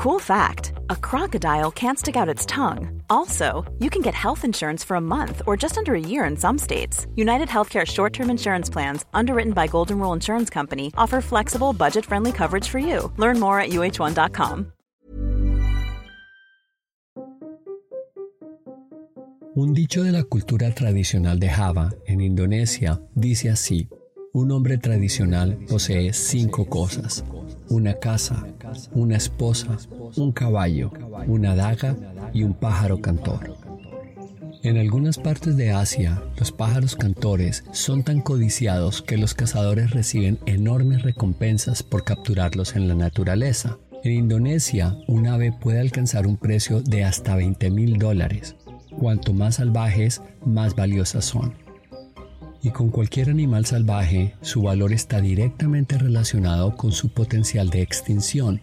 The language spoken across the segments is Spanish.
Cool fact a crocodile can't stick out its tongue. Also, you can get health insurance for a month or just under a year in some states. United Healthcare short term insurance plans, underwritten by Golden Rule Insurance Company, offer flexible, budget friendly coverage for you. Learn more at uh1.com. Un dicho de la cultura tradicional de Java, en Indonesia, dice así: Un hombre tradicional posee cinco cosas una casa, una esposa, un caballo, una daga y un pájaro cantor. En algunas partes de Asia, los pájaros cantores son tan codiciados que los cazadores reciben enormes recompensas por capturarlos en la naturaleza. En Indonesia, un ave puede alcanzar un precio de hasta 20 mil dólares. Cuanto más salvajes, más valiosas son y con cualquier animal salvaje, su valor está directamente relacionado con su potencial de extinción.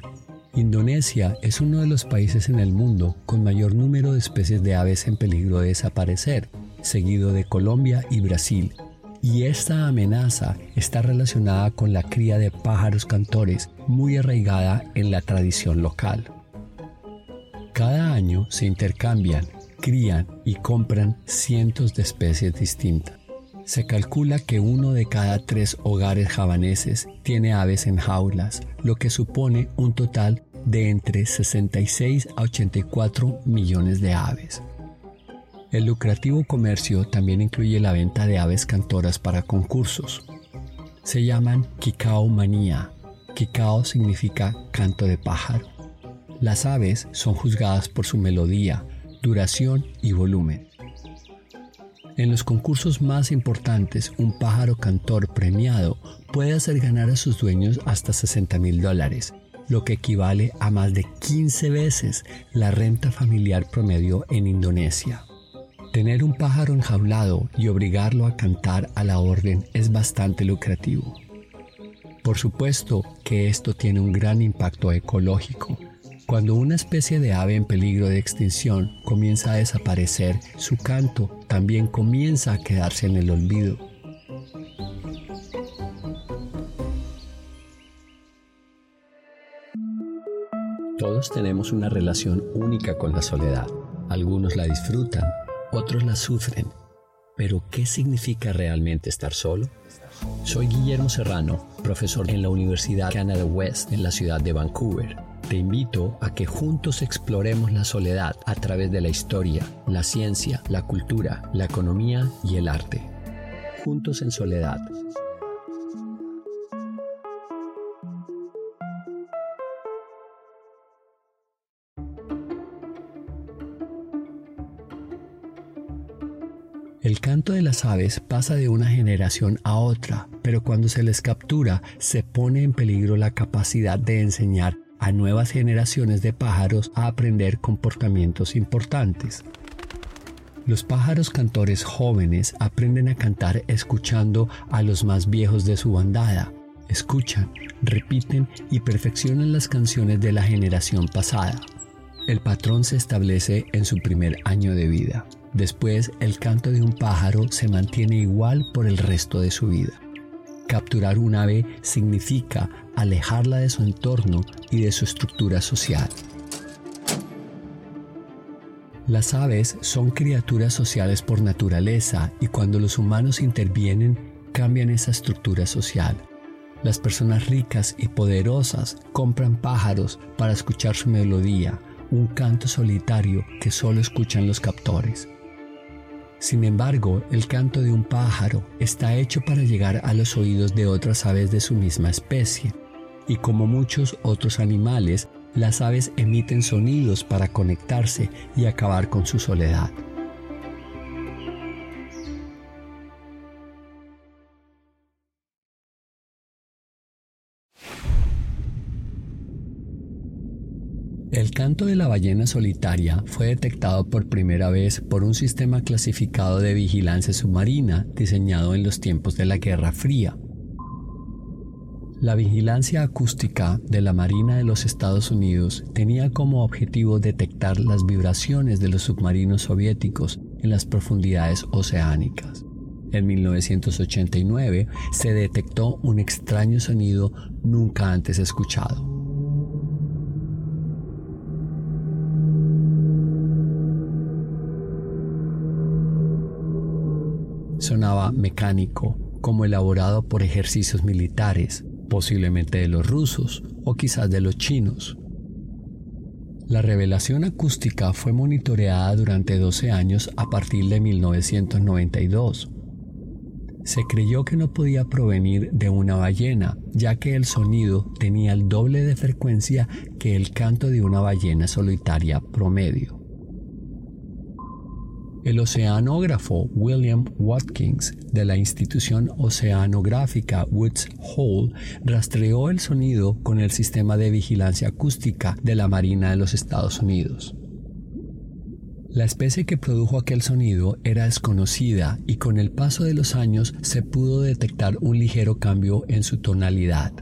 Indonesia es uno de los países en el mundo con mayor número de especies de aves en peligro de desaparecer, seguido de Colombia y Brasil. Y esta amenaza está relacionada con la cría de pájaros cantores, muy arraigada en la tradición local. Cada año se intercambian, crían y compran cientos de especies distintas. Se calcula que uno de cada tres hogares javaneses tiene aves en jaulas, lo que supone un total de entre 66 a 84 millones de aves. El lucrativo comercio también incluye la venta de aves cantoras para concursos. Se llaman Kikao manía. Kikao significa canto de pájaro. Las aves son juzgadas por su melodía, duración y volumen. En los concursos más importantes, un pájaro cantor premiado puede hacer ganar a sus dueños hasta 60 mil dólares, lo que equivale a más de 15 veces la renta familiar promedio en Indonesia. Tener un pájaro enjaulado y obligarlo a cantar a la orden es bastante lucrativo. Por supuesto que esto tiene un gran impacto ecológico, cuando una especie de ave en peligro de extinción comienza a desaparecer, su canto también comienza a quedarse en el olvido. Todos tenemos una relación única con la soledad. Algunos la disfrutan, otros la sufren. Pero, ¿qué significa realmente estar solo? Soy Guillermo Serrano, profesor en la Universidad Canada West en la ciudad de Vancouver te invito a que juntos exploremos la soledad a través de la historia, la ciencia, la cultura, la economía y el arte. Juntos en soledad. El canto de las aves pasa de una generación a otra, pero cuando se les captura se pone en peligro la capacidad de enseñar a nuevas generaciones de pájaros a aprender comportamientos importantes. Los pájaros cantores jóvenes aprenden a cantar escuchando a los más viejos de su bandada. Escuchan, repiten y perfeccionan las canciones de la generación pasada. El patrón se establece en su primer año de vida. Después, el canto de un pájaro se mantiene igual por el resto de su vida. Capturar un ave significa alejarla de su entorno y de su estructura social. Las aves son criaturas sociales por naturaleza y cuando los humanos intervienen cambian esa estructura social. Las personas ricas y poderosas compran pájaros para escuchar su melodía, un canto solitario que solo escuchan los captores. Sin embargo, el canto de un pájaro está hecho para llegar a los oídos de otras aves de su misma especie, y como muchos otros animales, las aves emiten sonidos para conectarse y acabar con su soledad. Canto de la ballena solitaria fue detectado por primera vez por un sistema clasificado de vigilancia submarina diseñado en los tiempos de la Guerra Fría. La vigilancia acústica de la Marina de los Estados Unidos tenía como objetivo detectar las vibraciones de los submarinos soviéticos en las profundidades oceánicas. En 1989 se detectó un extraño sonido nunca antes escuchado. Sonaba mecánico, como elaborado por ejercicios militares, posiblemente de los rusos o quizás de los chinos. La revelación acústica fue monitoreada durante 12 años a partir de 1992. Se creyó que no podía provenir de una ballena, ya que el sonido tenía el doble de frecuencia que el canto de una ballena solitaria promedio. El oceanógrafo William Watkins de la institución oceanográfica Woods Hole rastreó el sonido con el sistema de vigilancia acústica de la Marina de los Estados Unidos. La especie que produjo aquel sonido era desconocida y con el paso de los años se pudo detectar un ligero cambio en su tonalidad.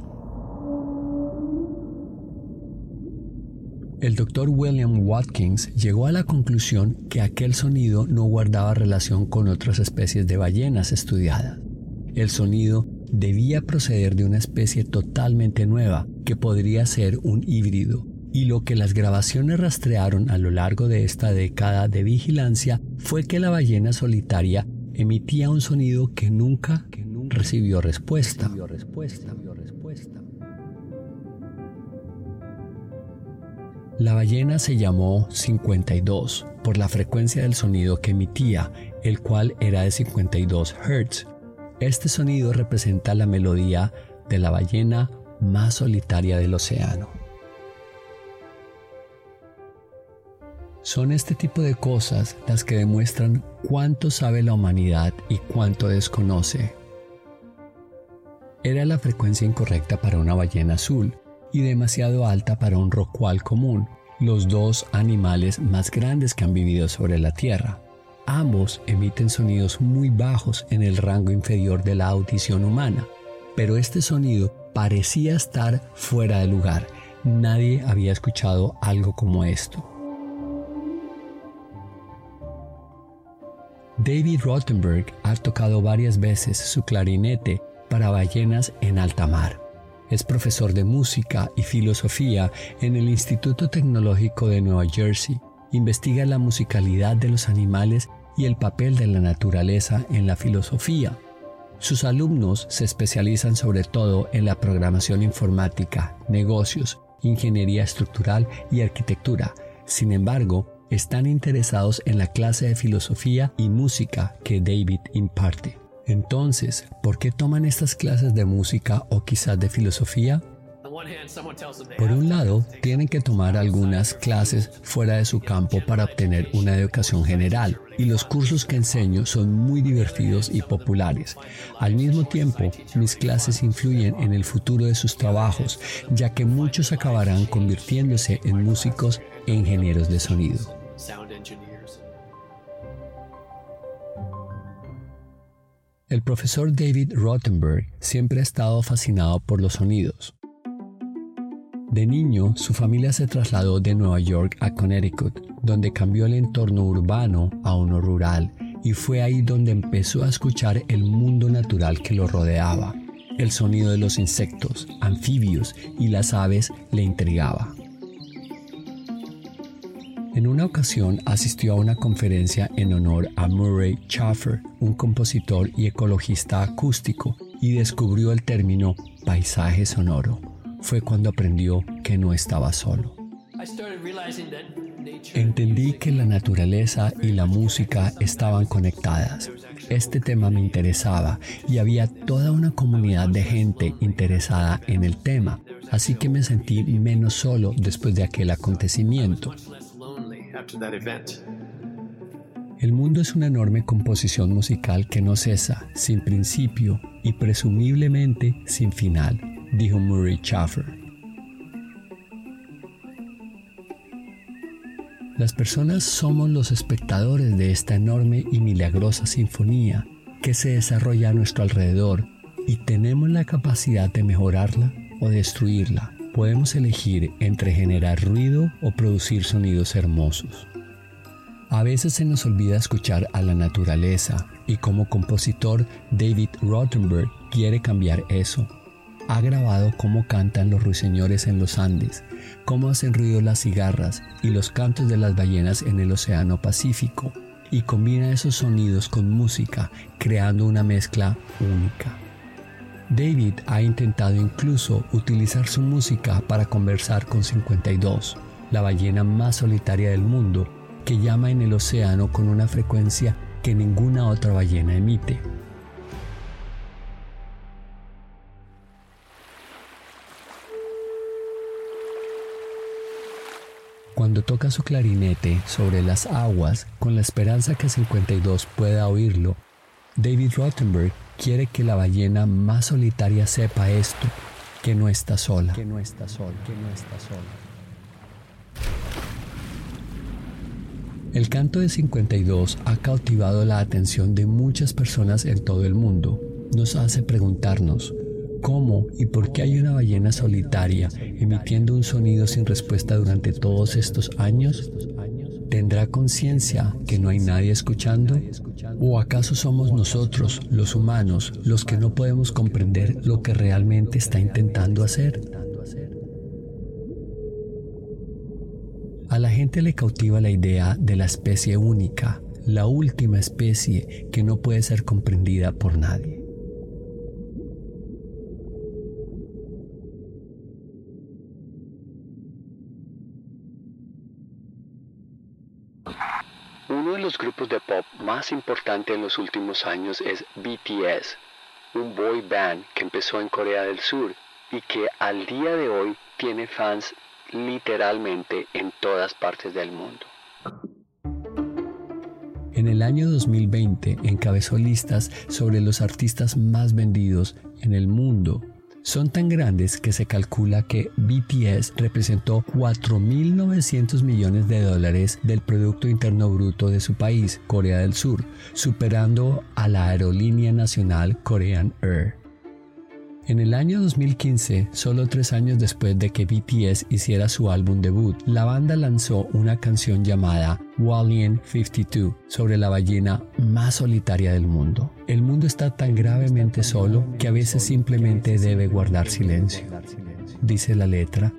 El doctor William Watkins llegó a la conclusión que aquel sonido no guardaba relación con otras especies de ballenas estudiadas. El sonido debía proceder de una especie totalmente nueva, que podría ser un híbrido, y lo que las grabaciones rastrearon a lo largo de esta década de vigilancia fue que la ballena solitaria emitía un sonido que nunca, recibió respuesta. La ballena se llamó 52 por la frecuencia del sonido que emitía, el cual era de 52 Hz. Este sonido representa la melodía de la ballena más solitaria del océano. Son este tipo de cosas las que demuestran cuánto sabe la humanidad y cuánto desconoce. Era la frecuencia incorrecta para una ballena azul, y demasiado alta para un rocual común, los dos animales más grandes que han vivido sobre la Tierra. Ambos emiten sonidos muy bajos en el rango inferior de la audición humana, pero este sonido parecía estar fuera de lugar. Nadie había escuchado algo como esto. David Rothenberg ha tocado varias veces su clarinete para ballenas en alta mar. Es profesor de música y filosofía en el Instituto Tecnológico de Nueva Jersey. Investiga la musicalidad de los animales y el papel de la naturaleza en la filosofía. Sus alumnos se especializan sobre todo en la programación informática, negocios, ingeniería estructural y arquitectura. Sin embargo, están interesados en la clase de filosofía y música que David imparte. Entonces, ¿por qué toman estas clases de música o quizás de filosofía? Por un lado, tienen que tomar algunas clases fuera de su campo para obtener una educación general y los cursos que enseño son muy divertidos y populares. Al mismo tiempo, mis clases influyen en el futuro de sus trabajos, ya que muchos acabarán convirtiéndose en músicos e ingenieros de sonido. El profesor David Rothenberg siempre ha estado fascinado por los sonidos. De niño, su familia se trasladó de Nueva York a Connecticut, donde cambió el entorno urbano a uno rural, y fue ahí donde empezó a escuchar el mundo natural que lo rodeaba. El sonido de los insectos, anfibios y las aves le intrigaba. En una ocasión asistió a una conferencia en honor a Murray Schaffer, un compositor y ecologista acústico, y descubrió el término paisaje sonoro. Fue cuando aprendió que no estaba solo. Entendí que la naturaleza y la música estaban conectadas. Este tema me interesaba y había toda una comunidad de gente interesada en el tema, así que me sentí menos solo después de aquel acontecimiento. El mundo es una enorme composición musical que no cesa, sin principio y presumiblemente sin final, dijo Murray Schaffer. Las personas somos los espectadores de esta enorme y milagrosa sinfonía que se desarrolla a nuestro alrededor y tenemos la capacidad de mejorarla o destruirla podemos elegir entre generar ruido o producir sonidos hermosos. A veces se nos olvida escuchar a la naturaleza y como compositor David Rothenberg quiere cambiar eso. Ha grabado cómo cantan los ruiseñores en los Andes, cómo hacen ruido las cigarras y los cantos de las ballenas en el Océano Pacífico. y combina esos sonidos con música, creando una mezcla única. David ha intentado incluso utilizar su música para conversar con 52, la ballena más solitaria del mundo, que llama en el océano con una frecuencia que ninguna otra ballena emite. Cuando toca su clarinete sobre las aguas con la esperanza que 52 pueda oírlo, David Rottenberg quiere que la ballena más solitaria sepa esto, que no está sola, que no está sola, que no está sola. El canto de 52 ha cautivado la atención de muchas personas en todo el mundo. Nos hace preguntarnos, ¿Cómo y por qué hay una ballena solitaria emitiendo un sonido sin respuesta durante todos estos años? ¿Tendrá conciencia que no hay nadie escuchando? ¿O acaso somos nosotros, los humanos, los que no podemos comprender lo que realmente está intentando hacer? A la gente le cautiva la idea de la especie única, la última especie que no puede ser comprendida por nadie. Uno de los grupos de pop más importantes en los últimos años es BTS, un boy band que empezó en Corea del Sur y que al día de hoy tiene fans literalmente en todas partes del mundo. En el año 2020 encabezó listas sobre los artistas más vendidos en el mundo son tan grandes que se calcula que BTS representó 4.900 millones de dólares del Producto Interno Bruto de su país, Corea del Sur, superando a la aerolínea nacional Korean Air. En el año 2015, solo tres años después de que BTS hiciera su álbum debut, la banda lanzó una canción llamada Wallian 52 sobre la ballena más solitaria del mundo. El mundo está tan gravemente solo que a veces simplemente debe guardar silencio, dice la letra.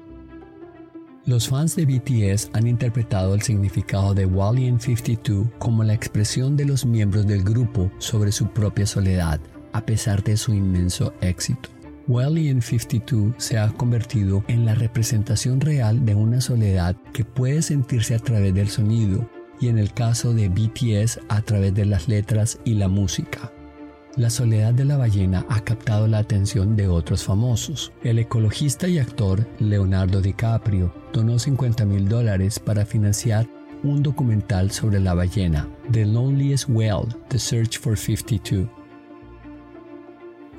Los fans de BTS han interpretado el significado de Wallian 52 como la expresión de los miembros del grupo sobre su propia soledad, a pesar de su inmenso éxito. Welly 52 se ha convertido en la representación real de una soledad que puede sentirse a través del sonido y en el caso de BTS a través de las letras y la música. La soledad de la ballena ha captado la atención de otros famosos. El ecologista y actor Leonardo DiCaprio donó 50 mil dólares para financiar un documental sobre la ballena, The Loneliest Whale, The Search for 52,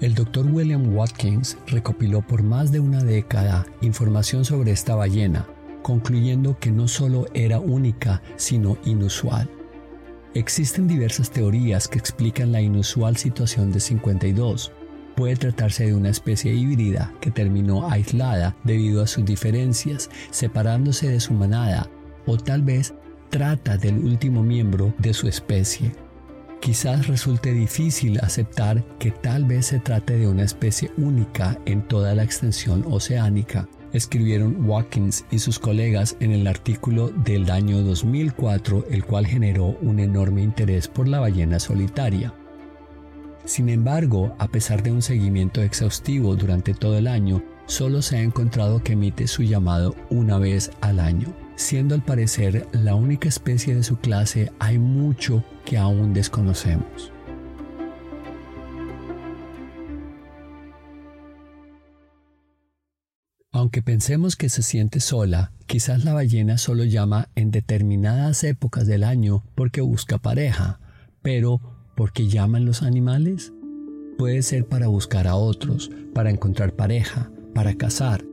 el Dr. William Watkins recopiló por más de una década información sobre esta ballena, concluyendo que no solo era única, sino inusual. Existen diversas teorías que explican la inusual situación de 52. Puede tratarse de una especie híbrida que terminó aislada debido a sus diferencias, separándose de su manada, o tal vez trata del último miembro de su especie. Quizás resulte difícil aceptar que tal vez se trate de una especie única en toda la extensión oceánica, escribieron Watkins y sus colegas en el artículo del año 2004, el cual generó un enorme interés por la ballena solitaria. Sin embargo, a pesar de un seguimiento exhaustivo durante todo el año, solo se ha encontrado que emite su llamado una vez al año. Siendo al parecer la única especie de su clase, hay mucho que aún desconocemos. Aunque pensemos que se siente sola, quizás la ballena solo llama en determinadas épocas del año porque busca pareja, pero ¿por qué llaman los animales? Puede ser para buscar a otros, para encontrar pareja, para cazar,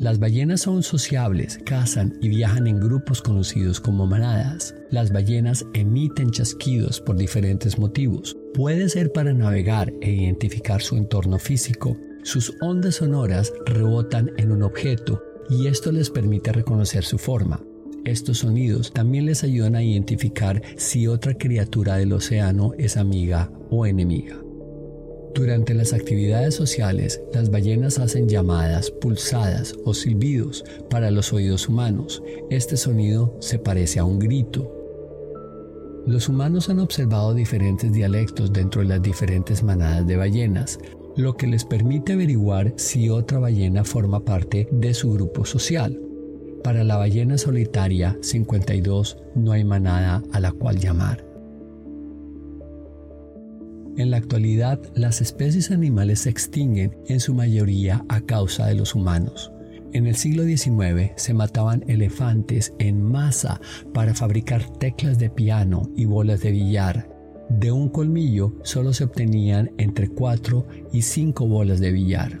las ballenas son sociables, cazan y viajan en grupos conocidos como manadas. Las ballenas emiten chasquidos por diferentes motivos. Puede ser para navegar e identificar su entorno físico. Sus ondas sonoras rebotan en un objeto y esto les permite reconocer su forma. Estos sonidos también les ayudan a identificar si otra criatura del océano es amiga o enemiga. Durante las actividades sociales, las ballenas hacen llamadas, pulsadas o silbidos para los oídos humanos. Este sonido se parece a un grito. Los humanos han observado diferentes dialectos dentro de las diferentes manadas de ballenas, lo que les permite averiguar si otra ballena forma parte de su grupo social. Para la ballena solitaria 52 no hay manada a la cual llamar. En la actualidad, las especies animales se extinguen en su mayoría a causa de los humanos. En el siglo XIX se mataban elefantes en masa para fabricar teclas de piano y bolas de billar. De un colmillo solo se obtenían entre 4 y 5 bolas de billar.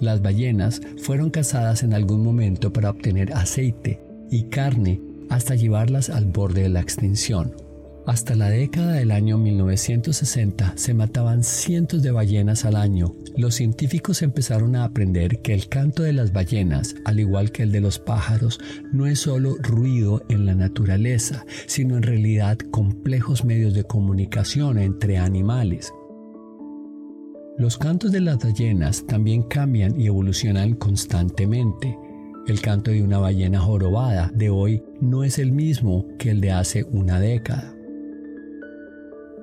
Las ballenas fueron cazadas en algún momento para obtener aceite y carne hasta llevarlas al borde de la extinción. Hasta la década del año 1960 se mataban cientos de ballenas al año. Los científicos empezaron a aprender que el canto de las ballenas, al igual que el de los pájaros, no es solo ruido en la naturaleza, sino en realidad complejos medios de comunicación entre animales. Los cantos de las ballenas también cambian y evolucionan constantemente. El canto de una ballena jorobada de hoy no es el mismo que el de hace una década.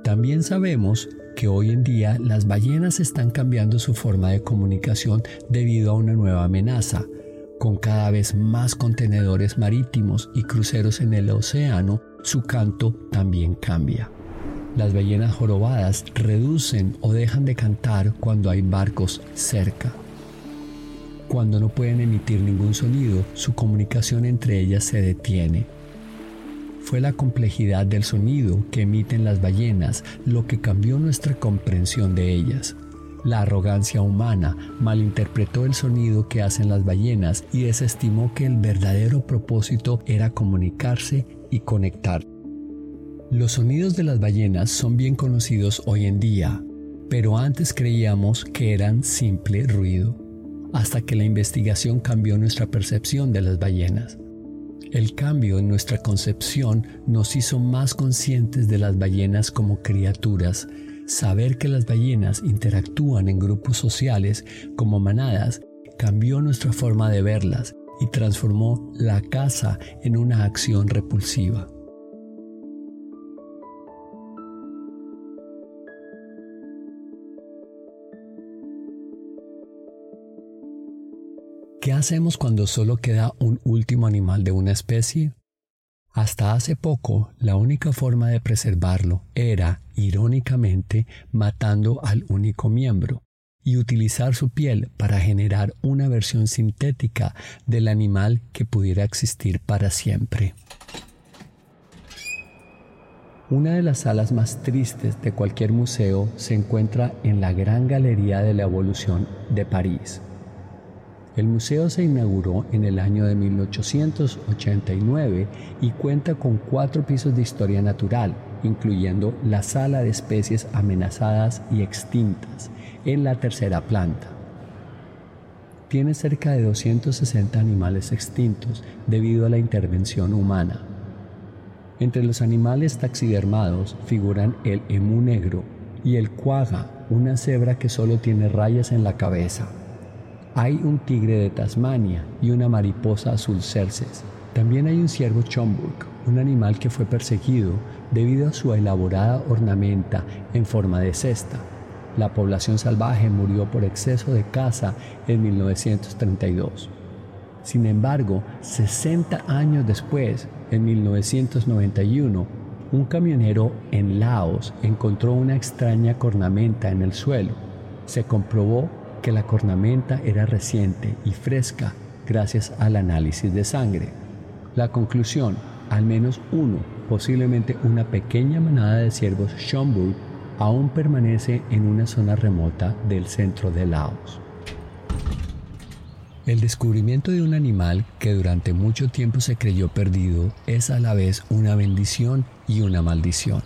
También sabemos que hoy en día las ballenas están cambiando su forma de comunicación debido a una nueva amenaza. Con cada vez más contenedores marítimos y cruceros en el océano, su canto también cambia. Las ballenas jorobadas reducen o dejan de cantar cuando hay barcos cerca. Cuando no pueden emitir ningún sonido, su comunicación entre ellas se detiene fue la complejidad del sonido que emiten las ballenas lo que cambió nuestra comprensión de ellas. La arrogancia humana malinterpretó el sonido que hacen las ballenas y desestimó que el verdadero propósito era comunicarse y conectar. Los sonidos de las ballenas son bien conocidos hoy en día, pero antes creíamos que eran simple ruido, hasta que la investigación cambió nuestra percepción de las ballenas. El cambio en nuestra concepción nos hizo más conscientes de las ballenas como criaturas. Saber que las ballenas interactúan en grupos sociales como manadas cambió nuestra forma de verlas y transformó la caza en una acción repulsiva. Hacemos cuando solo queda un último animal de una especie? Hasta hace poco, la única forma de preservarlo era, irónicamente, matando al único miembro y utilizar su piel para generar una versión sintética del animal que pudiera existir para siempre. Una de las salas más tristes de cualquier museo se encuentra en la Gran Galería de la Evolución de París. El museo se inauguró en el año de 1889 y cuenta con cuatro pisos de historia natural, incluyendo la sala de especies amenazadas y extintas en la tercera planta. Tiene cerca de 260 animales extintos debido a la intervención humana. Entre los animales taxidermados figuran el emú negro y el cuaga, una cebra que solo tiene rayas en la cabeza. Hay un tigre de Tasmania y una mariposa azul cerces. También hay un ciervo chomburg, un animal que fue perseguido debido a su elaborada ornamenta en forma de cesta. La población salvaje murió por exceso de caza en 1932. Sin embargo, 60 años después, en 1991, un camionero en Laos encontró una extraña cornamenta en el suelo. Se comprobó que la cornamenta era reciente y fresca gracias al análisis de sangre. La conclusión, al menos uno, posiblemente una pequeña manada de ciervos Schomburg, aún permanece en una zona remota del centro de Laos. El descubrimiento de un animal que durante mucho tiempo se creyó perdido es a la vez una bendición y una maldición.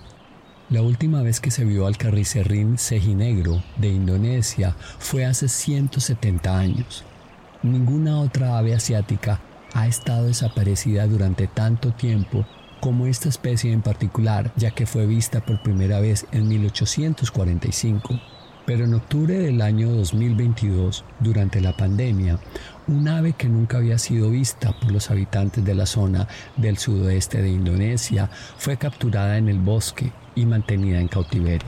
La última vez que se vio al carricerrín cejinegro de Indonesia fue hace 170 años. Ninguna otra ave asiática ha estado desaparecida durante tanto tiempo como esta especie en particular, ya que fue vista por primera vez en 1845. Pero en octubre del año 2022, durante la pandemia, un ave que nunca había sido vista por los habitantes de la zona del sudoeste de Indonesia fue capturada en el bosque y mantenida en cautiverio.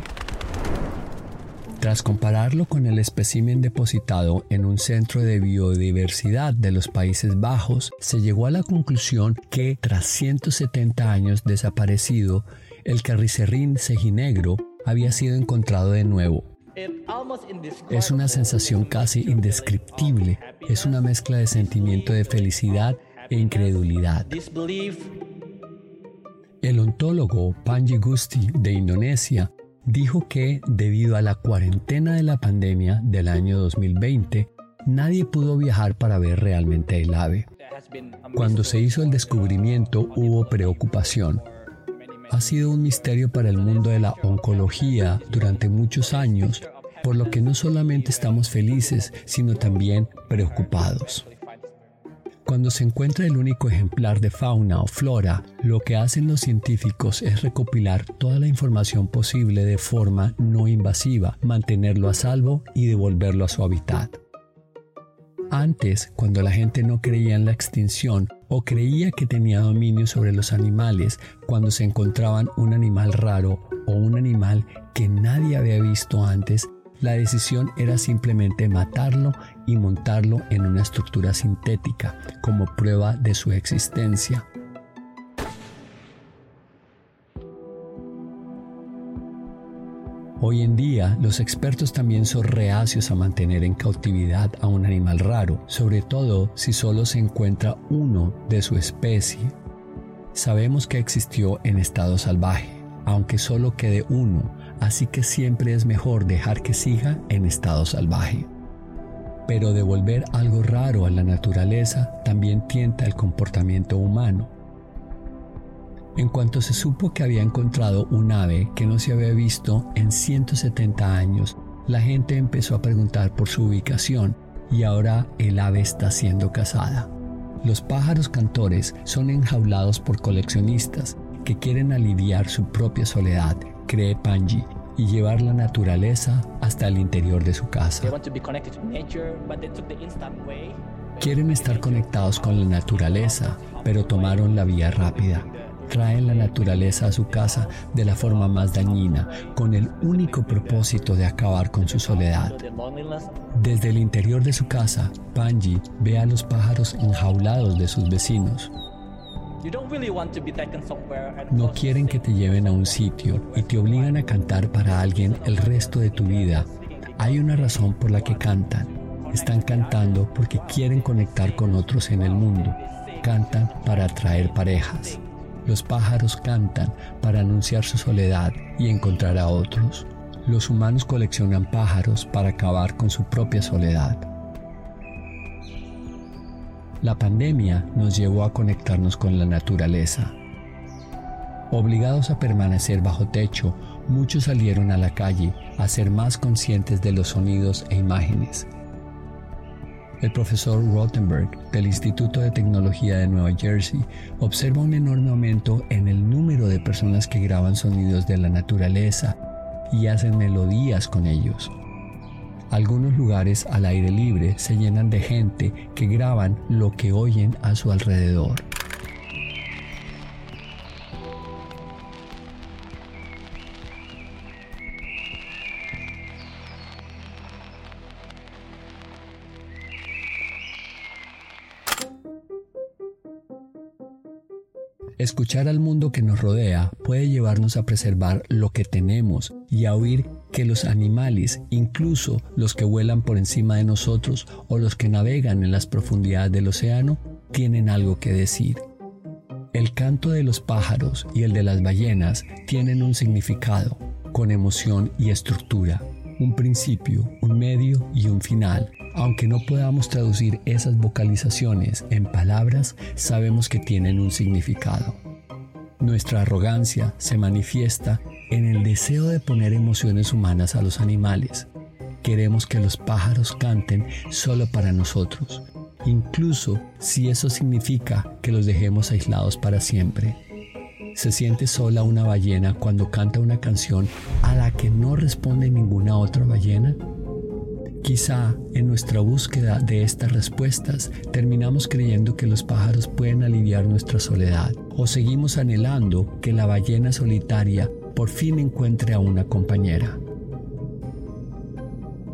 Tras compararlo con el espécimen depositado en un centro de biodiversidad de los Países Bajos, se llegó a la conclusión que tras 170 años desaparecido, el carricerrín cejinegro había sido encontrado de nuevo es una sensación casi indescriptible, es una mezcla de sentimiento de felicidad e incredulidad. El ontólogo Panji Gusti de Indonesia dijo que debido a la cuarentena de la pandemia del año 2020, nadie pudo viajar para ver realmente el ave. Cuando se hizo el descubrimiento hubo preocupación, ha sido un misterio para el mundo de la oncología durante muchos años, por lo que no solamente estamos felices, sino también preocupados. Cuando se encuentra el único ejemplar de fauna o flora, lo que hacen los científicos es recopilar toda la información posible de forma no invasiva, mantenerlo a salvo y devolverlo a su hábitat. Antes, cuando la gente no creía en la extinción o creía que tenía dominio sobre los animales, cuando se encontraban un animal raro o un animal que nadie había visto antes, la decisión era simplemente matarlo y montarlo en una estructura sintética como prueba de su existencia. Hoy en día, los expertos también son reacios a mantener en cautividad a un animal raro, sobre todo si solo se encuentra uno de su especie. Sabemos que existió en estado salvaje, aunque solo quede uno, así que siempre es mejor dejar que siga en estado salvaje. Pero devolver algo raro a la naturaleza también tienta el comportamiento humano en cuanto se supo que había encontrado un ave que no se había visto en 170 años, la gente empezó a preguntar por su ubicación y ahora el ave está siendo cazada. Los pájaros cantores son enjaulados por coleccionistas que quieren aliviar su propia soledad, cree Panji, y llevar la naturaleza hasta el interior de su casa. Quieren estar conectados con la naturaleza, pero tomaron la vía rápida traen la naturaleza a su casa de la forma más dañina, con el único propósito de acabar con su soledad. Desde el interior de su casa, Panji ve a los pájaros enjaulados de sus vecinos. No quieren que te lleven a un sitio y te obligan a cantar para alguien el resto de tu vida. Hay una razón por la que cantan. Están cantando porque quieren conectar con otros en el mundo. Cantan para atraer parejas. Los pájaros cantan para anunciar su soledad y encontrar a otros. Los humanos coleccionan pájaros para acabar con su propia soledad. La pandemia nos llevó a conectarnos con la naturaleza. Obligados a permanecer bajo techo, muchos salieron a la calle a ser más conscientes de los sonidos e imágenes el profesor Rothenberg del Instituto de Tecnología de Nueva Jersey observa un enorme aumento en el número de personas que graban sonidos de la naturaleza y hacen melodías con ellos. Algunos lugares al aire libre se llenan de gente que graban lo que oyen a su alrededor. Escuchar al mundo que nos rodea puede llevarnos a preservar lo que tenemos y a oír que los animales, incluso los que vuelan por encima de nosotros o los que navegan en las profundidades del océano, tienen algo que decir. El canto de los pájaros y el de las ballenas tienen un significado, con emoción y estructura, un principio, un medio y un final, aunque no podamos traducir esas vocalizaciones en palabras, sabemos que tienen un significado. Nuestra arrogancia se manifiesta en el deseo de poner emociones humanas a los animales. Queremos que los pájaros canten solo para nosotros, incluso si eso significa que los dejemos aislados para siempre. ¿Se siente sola una ballena cuando canta una canción a la que no responde ninguna otra ballena? Quizá en nuestra búsqueda de estas respuestas terminamos creyendo que los pájaros pueden aliviar nuestra soledad o seguimos anhelando que la ballena solitaria por fin encuentre a una compañera.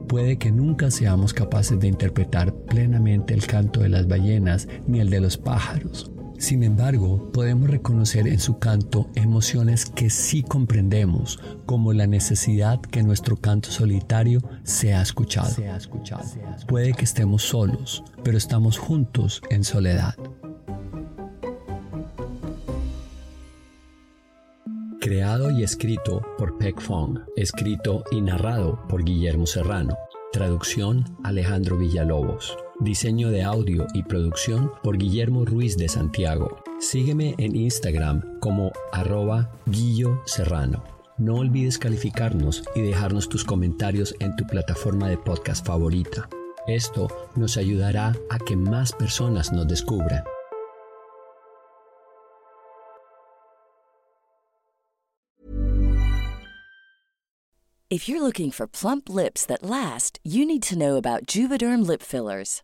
Puede que nunca seamos capaces de interpretar plenamente el canto de las ballenas ni el de los pájaros, sin embargo, podemos reconocer en su canto emociones que sí comprendemos, como la necesidad que nuestro canto solitario sea escuchado. Puede que estemos solos, pero estamos juntos en soledad. Creado y escrito por Peck Fong, escrito y narrado por Guillermo Serrano. Traducción Alejandro Villalobos. Diseño de audio y producción por Guillermo Ruiz de Santiago. Sígueme en Instagram como arroba Guillo Serrano. No olvides calificarnos y dejarnos tus comentarios en tu plataforma de podcast favorita. Esto nos ayudará a que más personas nos descubran. If you're looking for plump lips that last, you need to know about Juvederm lip fillers.